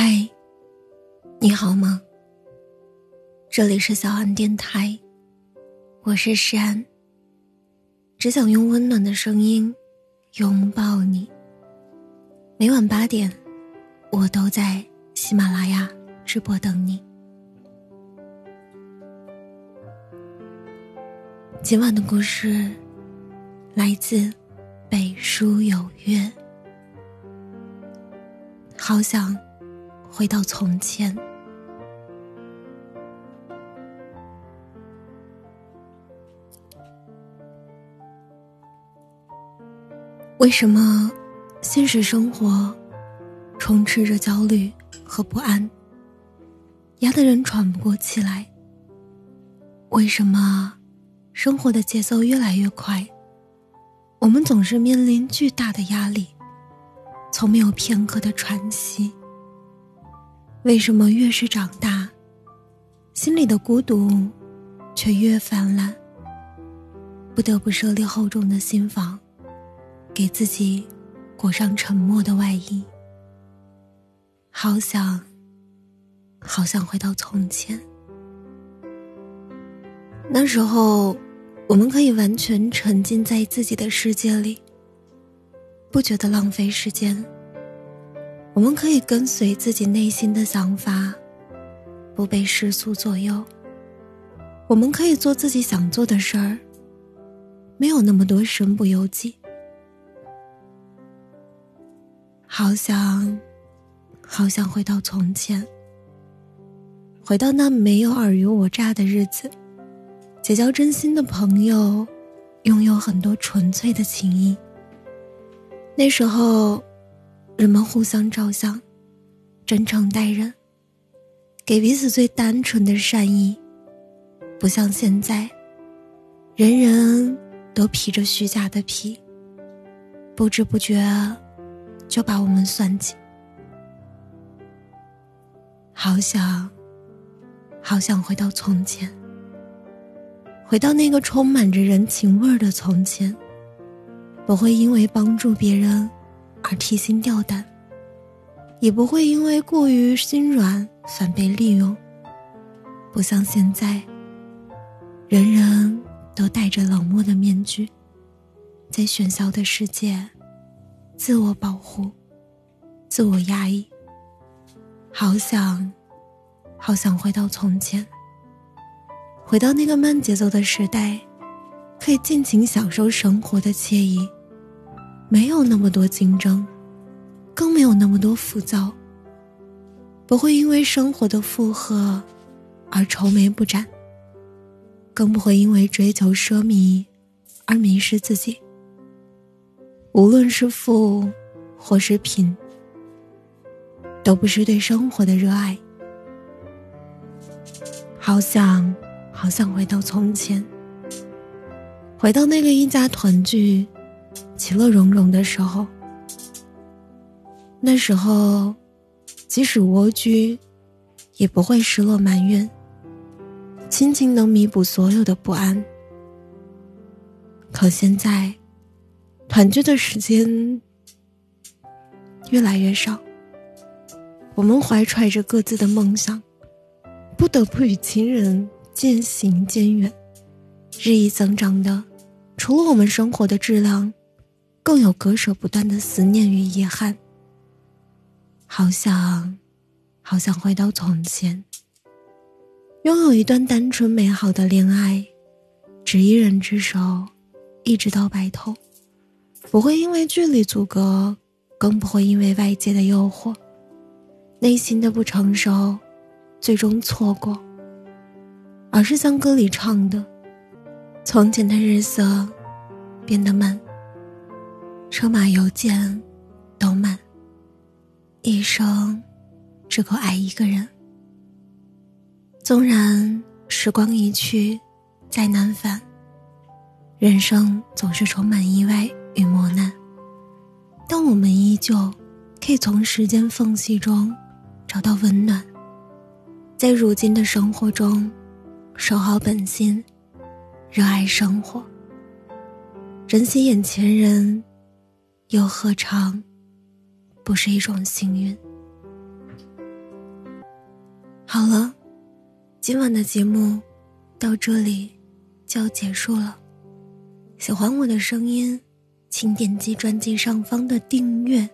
嗨，你好吗？这里是小安电台，我是诗安。只想用温暖的声音拥抱你。每晚八点，我都在喜马拉雅直播等你。今晚的故事来自北书有约。好想回到从前。为什么现实生活充斥着焦虑和不安，压得人喘不过气来？为什么生活的节奏越来越快，我们总是面临巨大的压力？从没有片刻的喘息。为什么越是长大，心里的孤独却越泛滥？不得不设立厚重的心房，给自己裹上沉默的外衣。好想，好想回到从前。那时候，我们可以完全沉浸在自己的世界里。不觉得浪费时间。我们可以跟随自己内心的想法，不被世俗左右。我们可以做自己想做的事儿，没有那么多身不由己。好想，好想回到从前，回到那没有尔虞我诈的日子，结交真心的朋友，拥有很多纯粹的情谊。那时候，人们互相照相，真诚待人，给彼此最单纯的善意，不像现在，人人都披着虚假的皮，不知不觉就把我们算计。好想，好想回到从前，回到那个充满着人情味儿的从前。不会因为帮助别人而提心吊胆，也不会因为过于心软反被利用。不像现在，人人都戴着冷漠的面具，在喧嚣的世界，自我保护，自我压抑。好想，好想回到从前，回到那个慢节奏的时代，可以尽情享受生活的惬意。没有那么多竞争，更没有那么多浮躁。不会因为生活的负荷而愁眉不展，更不会因为追求奢靡而迷失自己。无论是富或是贫，都不是对生活的热爱。好想，好想回到从前，回到那个一家团聚。其乐融融的时候，那时候，即使蜗居，也不会失落埋怨。亲情能弥补所有的不安。可现在，团聚的时间越来越少，我们怀揣着各自的梦想，不得不与亲人渐行渐远。日益增长的，除了我们生活的质量。更有割舍不断的思念与遗憾。好想，好想回到从前，拥有一段单纯美好的恋爱，执一人之手，一直到白头，不会因为距离阻隔，更不会因为外界的诱惑，内心的不成熟，最终错过，而是像歌里唱的：“从前的日色，变得慢。”车马邮件都慢，一生只够爱一个人。纵然时光一去，再难返，人生总是充满意外与磨难，但我们依旧可以从时间缝隙中找到温暖，在如今的生活中守好本心，热爱生活，珍惜眼前人。又何尝不是一种幸运？好了，今晚的节目到这里就要结束了。喜欢我的声音，请点击专辑上方的订阅，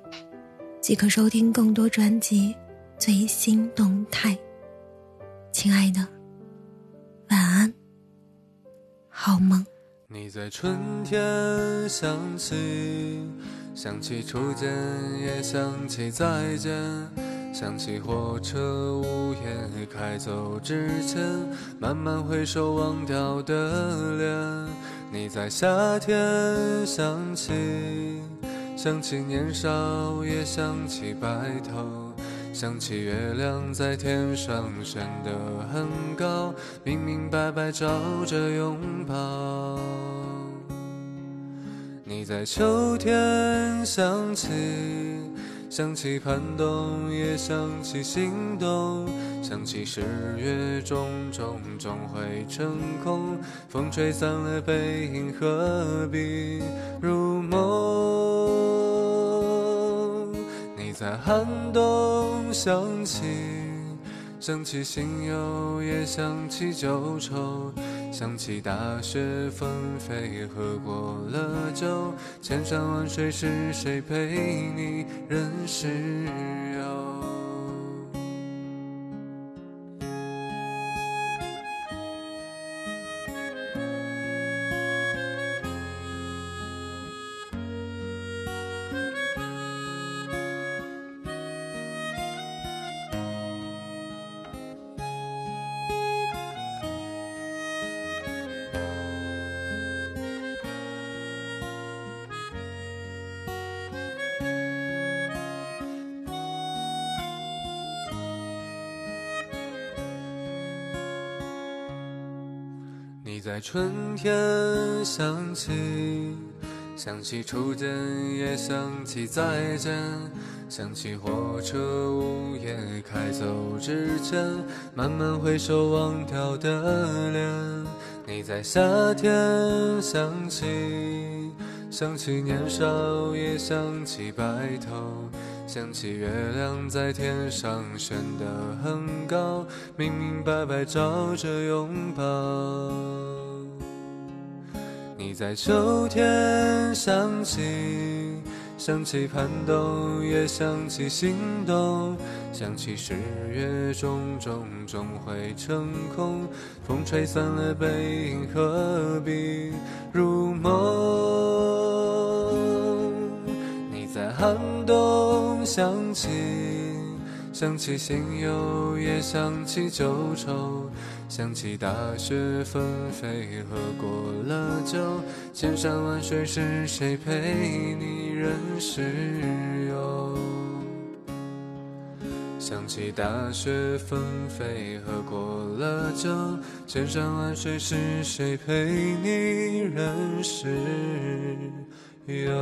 即可收听更多专辑最新动态。亲爱的，晚安，好梦。你在春天想起，想起初见，也想起再见，想起火车午夜开走之前，慢慢回首忘掉的脸。你在夏天想起，想起年少，也想起白头。想起月亮在天上升得很高，明明白白照着拥抱。你在秋天想起，想起寒冬，也想起心动。想起十月种种终会成空，风吹散了背影，何必如梦？你在寒冬想起，想起新友，也想起旧愁，想起大雪纷飞，喝过了酒，千山万水是谁陪你任时游？在春天想起，想起初见，也想起再见，想起火车午夜开走之前，慢慢回首忘掉的脸。你在夏天想起，想起年少，也想起白头。想起月亮在天上升得很高，明明白白照着拥抱。你在秋天想起，想起盼冬，也想起心动。想起十月种种终会成空，风吹散了背影，何必如梦？你在寒冬。想起，想起新友，也想起旧愁，想起大雪纷飞，喝过了酒，千山万水是谁陪你任时游？想起大雪纷飞，喝过了酒，千山万水是谁陪你任时游？